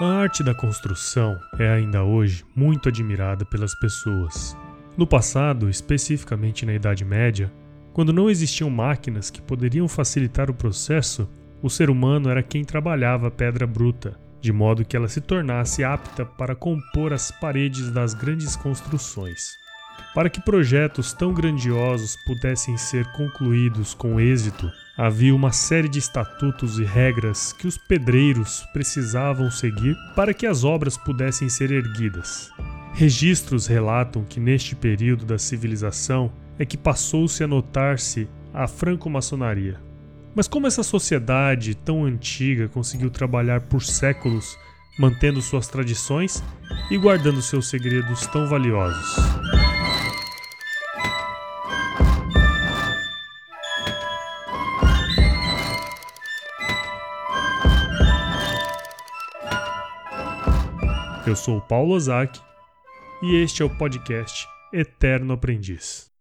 A arte da construção é ainda hoje muito admirada pelas pessoas. No passado, especificamente na Idade Média, quando não existiam máquinas que poderiam facilitar o processo, o ser humano era quem trabalhava a pedra bruta, de modo que ela se tornasse apta para compor as paredes das grandes construções. Para que projetos tão grandiosos pudessem ser concluídos com êxito, havia uma série de estatutos e regras que os pedreiros precisavam seguir para que as obras pudessem ser erguidas. Registros relatam que neste período da civilização é que passou-se a notar-se a franco-maçonaria. Mas como essa sociedade tão antiga conseguiu trabalhar por séculos mantendo suas tradições e guardando seus segredos tão valiosos? Eu sou o Paulo Ozaki e este é o podcast Eterno Aprendiz.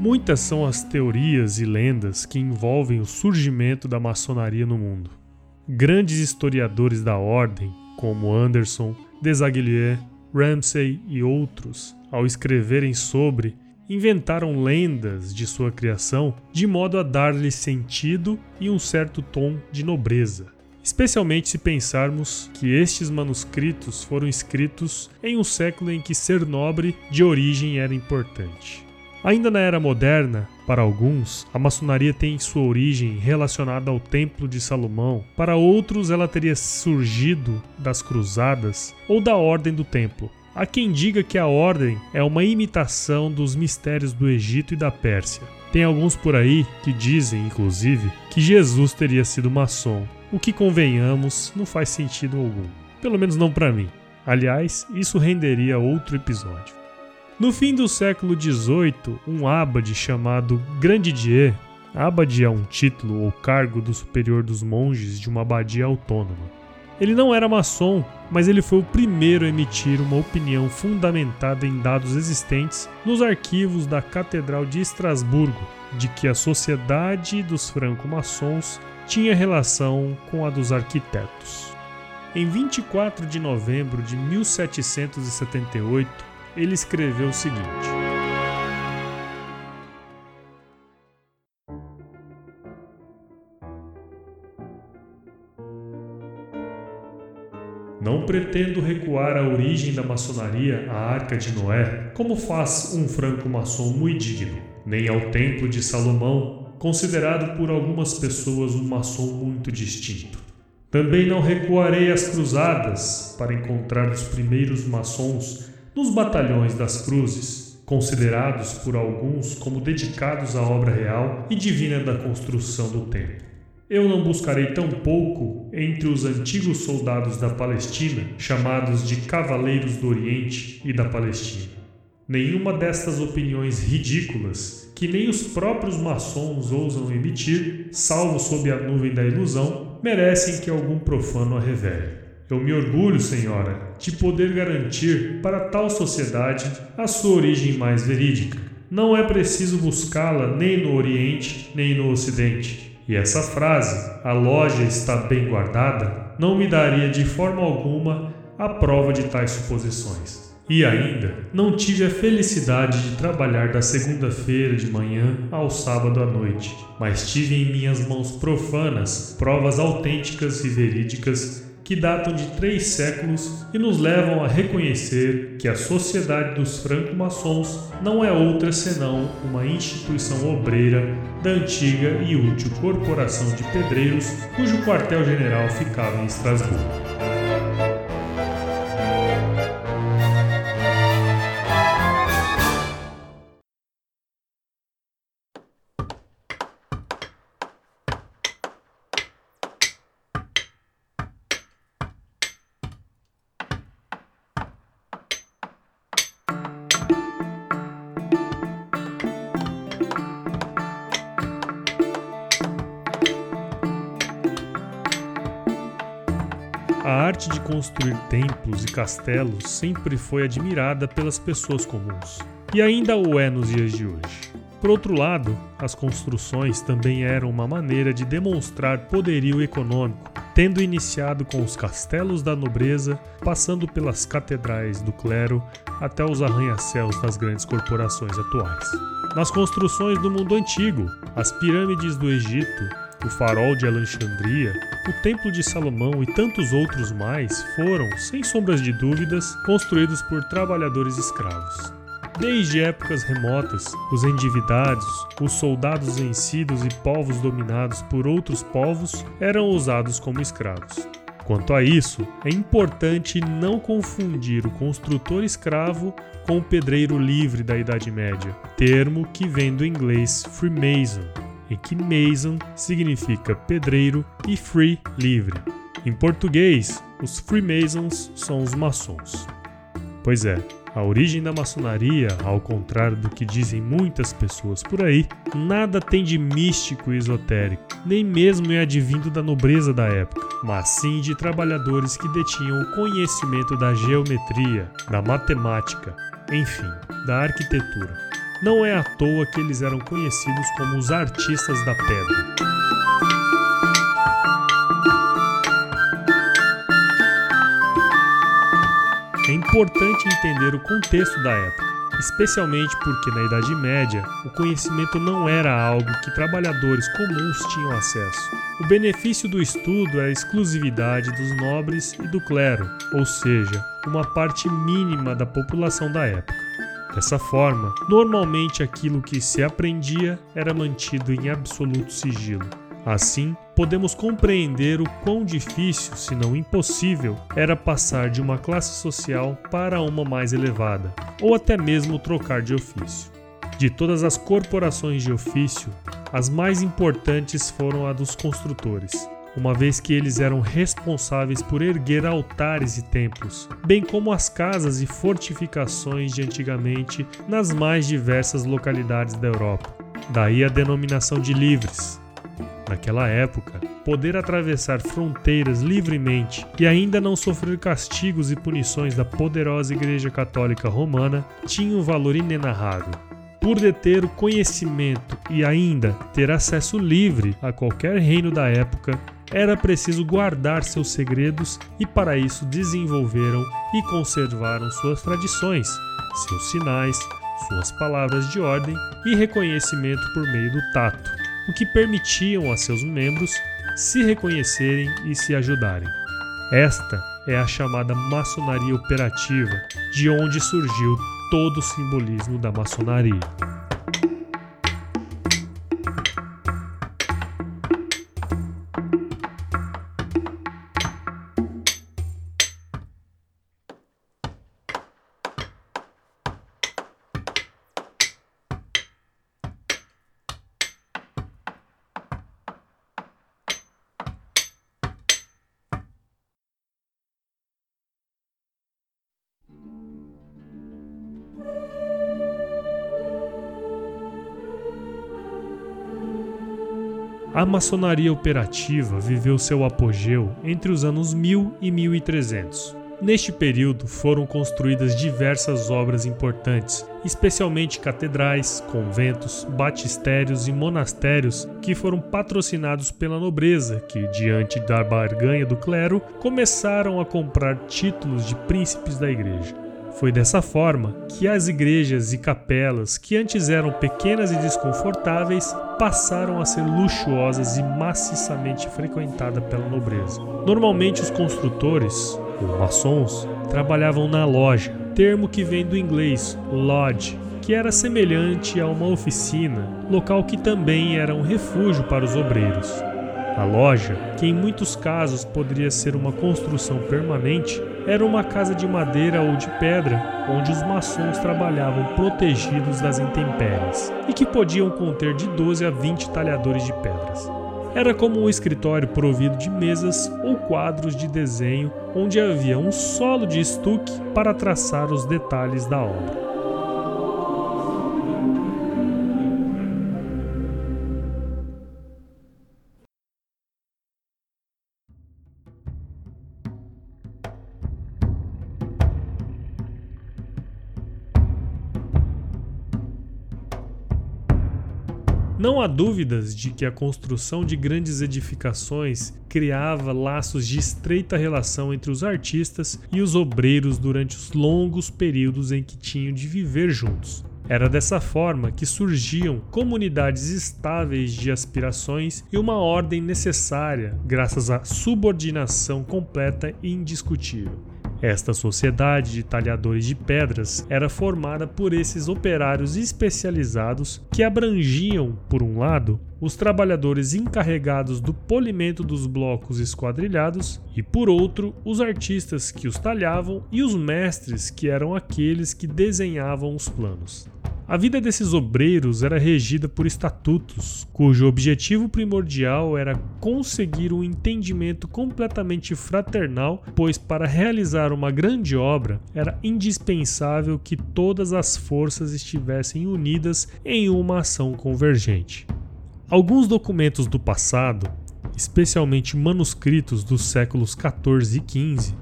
Muitas são as teorias e lendas que envolvem o surgimento da maçonaria no mundo. Grandes historiadores da ordem, como Anderson, Desaguiliers, Ramsay e outros, ao escreverem sobre, inventaram lendas de sua criação de modo a dar-lhe sentido e um certo tom de nobreza. Especialmente se pensarmos que estes manuscritos foram escritos em um século em que ser nobre de origem era importante. Ainda na era moderna, para alguns, a maçonaria tem sua origem relacionada ao Templo de Salomão, para outros, ela teria surgido das Cruzadas ou da Ordem do Templo. Há quem diga que a ordem é uma imitação dos mistérios do Egito e da Pérsia. Tem alguns por aí que dizem, inclusive, que Jesus teria sido maçom, o que, convenhamos, não faz sentido algum. Pelo menos não para mim. Aliás, isso renderia outro episódio. No fim do século XVIII, um abade chamado Grandidier, abade é um título ou cargo do superior dos monges de uma abadia autônoma. Ele não era maçom, mas ele foi o primeiro a emitir uma opinião fundamentada em dados existentes nos arquivos da Catedral de Estrasburgo de que a sociedade dos franco-maçons tinha relação com a dos arquitetos. Em 24 de novembro de 1778, ele escreveu o seguinte: Não pretendo recuar à origem da maçonaria, a Arca de Noé, como faz um franco-maçom muito digno, nem ao Templo de Salomão, considerado por algumas pessoas um maçom muito distinto. Também não recuarei às cruzadas para encontrar os primeiros maçons nos batalhões das cruzes, considerados por alguns como dedicados à obra real e divina da construção do templo. Eu não buscarei tampouco entre os antigos soldados da Palestina, chamados de Cavaleiros do Oriente e da Palestina. Nenhuma destas opiniões ridículas, que nem os próprios maçons ousam emitir, salvo sob a nuvem da ilusão, merecem que algum profano a revele. Eu me orgulho, senhora, de poder garantir para tal sociedade a sua origem mais verídica. Não é preciso buscá-la nem no Oriente nem no Ocidente. E essa frase, a loja está bem guardada, não me daria de forma alguma a prova de tais suposições. E ainda, não tive a felicidade de trabalhar da segunda-feira de manhã ao sábado à noite, mas tive em minhas mãos profanas provas autênticas e verídicas que datam de três séculos e nos levam a reconhecer que a Sociedade dos Franco-Maçons não é outra senão uma instituição obreira da antiga e útil Corporação de Pedreiros, cujo quartel-general ficava em Estrasburgo. A arte de construir templos e castelos sempre foi admirada pelas pessoas comuns, e ainda o é nos dias de hoje. Por outro lado, as construções também eram uma maneira de demonstrar poderio econômico, tendo iniciado com os castelos da nobreza, passando pelas catedrais do clero até os arranha-céus das grandes corporações atuais. Nas construções do mundo antigo, as pirâmides do Egito o Farol de Alexandria, o Templo de Salomão e tantos outros mais foram, sem sombras de dúvidas, construídos por trabalhadores escravos. Desde épocas remotas, os endividados, os soldados vencidos e povos dominados por outros povos eram usados como escravos. Quanto a isso, é importante não confundir o construtor escravo com o pedreiro livre da Idade Média, termo que vem do inglês Freemason, em que Mason significa pedreiro e free, livre. Em português, os Freemasons são os maçons. Pois é, a origem da maçonaria, ao contrário do que dizem muitas pessoas por aí, nada tem de místico e esotérico, nem mesmo é advindo da nobreza da época, mas sim de trabalhadores que detinham o conhecimento da geometria, da matemática, enfim, da arquitetura. Não é à toa que eles eram conhecidos como os artistas da pedra. É importante entender o contexto da época, especialmente porque na Idade Média o conhecimento não era algo que trabalhadores comuns tinham acesso. O benefício do estudo era a exclusividade dos nobres e do clero, ou seja, uma parte mínima da população da época. Dessa forma, normalmente aquilo que se aprendia era mantido em absoluto sigilo. Assim, podemos compreender o quão difícil, se não impossível, era passar de uma classe social para uma mais elevada, ou até mesmo trocar de ofício. De todas as corporações de ofício, as mais importantes foram a dos construtores, uma vez que eles eram responsáveis por erguer altares e templos, bem como as casas e fortificações de antigamente nas mais diversas localidades da Europa. Daí a denominação de livres. Naquela época, poder atravessar fronteiras livremente e ainda não sofrer castigos e punições da poderosa Igreja Católica Romana tinha um valor inenarrável por deter o conhecimento e ainda ter acesso livre a qualquer reino da época, era preciso guardar seus segredos e para isso desenvolveram e conservaram suas tradições, seus sinais, suas palavras de ordem e reconhecimento por meio do tato, o que permitiam a seus membros se reconhecerem e se ajudarem. Esta é a chamada maçonaria operativa, de onde surgiu todo o simbolismo da maçonaria. A maçonaria operativa viveu seu apogeu entre os anos 1000 e 1300. Neste período foram construídas diversas obras importantes, especialmente catedrais, conventos, batistérios e monastérios que foram patrocinados pela nobreza, que, diante da barganha do clero, começaram a comprar títulos de príncipes da igreja. Foi dessa forma que as igrejas e capelas, que antes eram pequenas e desconfortáveis, passaram a ser luxuosas e maciçamente frequentadas pela nobreza. Normalmente, os construtores, ou maçons, trabalhavam na loja, termo que vem do inglês lodge, que era semelhante a uma oficina, local que também era um refúgio para os obreiros. A loja, que em muitos casos poderia ser uma construção permanente, era uma casa de madeira ou de pedra, onde os maçons trabalhavam protegidos das intempéries e que podiam conter de 12 a 20 talhadores de pedras. Era como um escritório provido de mesas ou quadros de desenho onde havia um solo de estuque para traçar os detalhes da obra. Não há dúvidas de que a construção de grandes edificações criava laços de estreita relação entre os artistas e os obreiros durante os longos períodos em que tinham de viver juntos. Era dessa forma que surgiam comunidades estáveis de aspirações e uma ordem necessária, graças à subordinação completa e indiscutível. Esta sociedade de talhadores de pedras era formada por esses operários especializados que abrangiam, por um lado, os trabalhadores encarregados do polimento dos blocos esquadrilhados e, por outro, os artistas que os talhavam e os mestres que eram aqueles que desenhavam os planos. A vida desses obreiros era regida por estatutos, cujo objetivo primordial era conseguir um entendimento completamente fraternal, pois para realizar uma grande obra era indispensável que todas as forças estivessem unidas em uma ação convergente. Alguns documentos do passado, especialmente manuscritos dos séculos 14 e 15,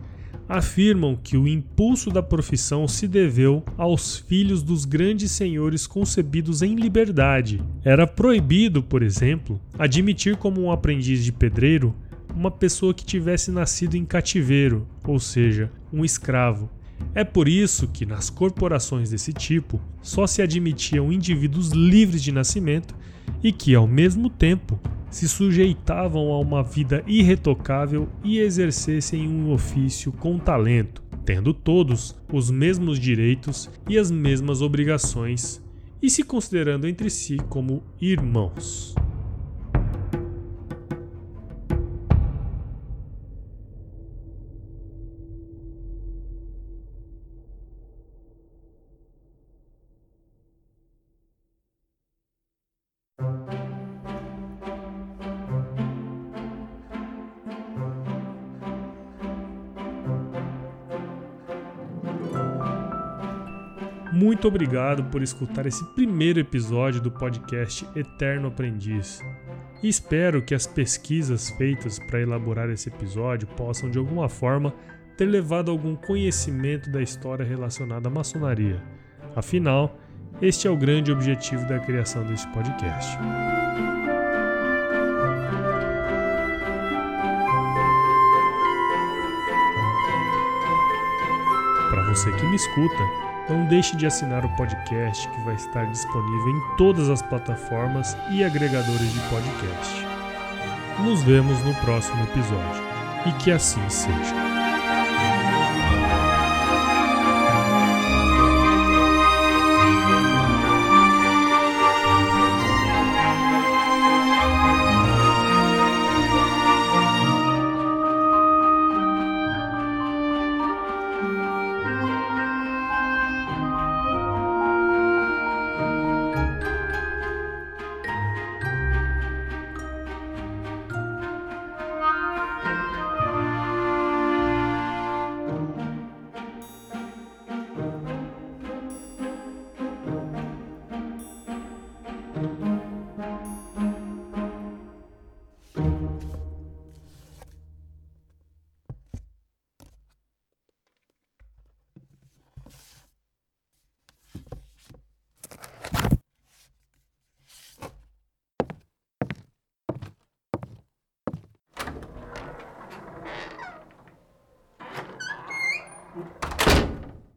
afirmam que o impulso da profissão se deveu aos filhos dos grandes senhores concebidos em liberdade. Era proibido, por exemplo, admitir como um aprendiz de pedreiro uma pessoa que tivesse nascido em cativeiro, ou seja, um escravo. É por isso que nas corporações desse tipo só se admitiam indivíduos livres de nascimento e que, ao mesmo tempo, se sujeitavam a uma vida irretocável e exercessem um ofício com talento, tendo todos os mesmos direitos e as mesmas obrigações, e se considerando entre si como irmãos. Muito obrigado por escutar esse primeiro episódio do podcast Eterno Aprendiz. E espero que as pesquisas feitas para elaborar esse episódio possam de alguma forma ter levado algum conhecimento da história relacionada à maçonaria. Afinal, este é o grande objetivo da criação deste podcast. Para você que me escuta, não deixe de assinar o podcast que vai estar disponível em todas as plataformas e agregadores de podcast. Nos vemos no próximo episódio e que assim seja.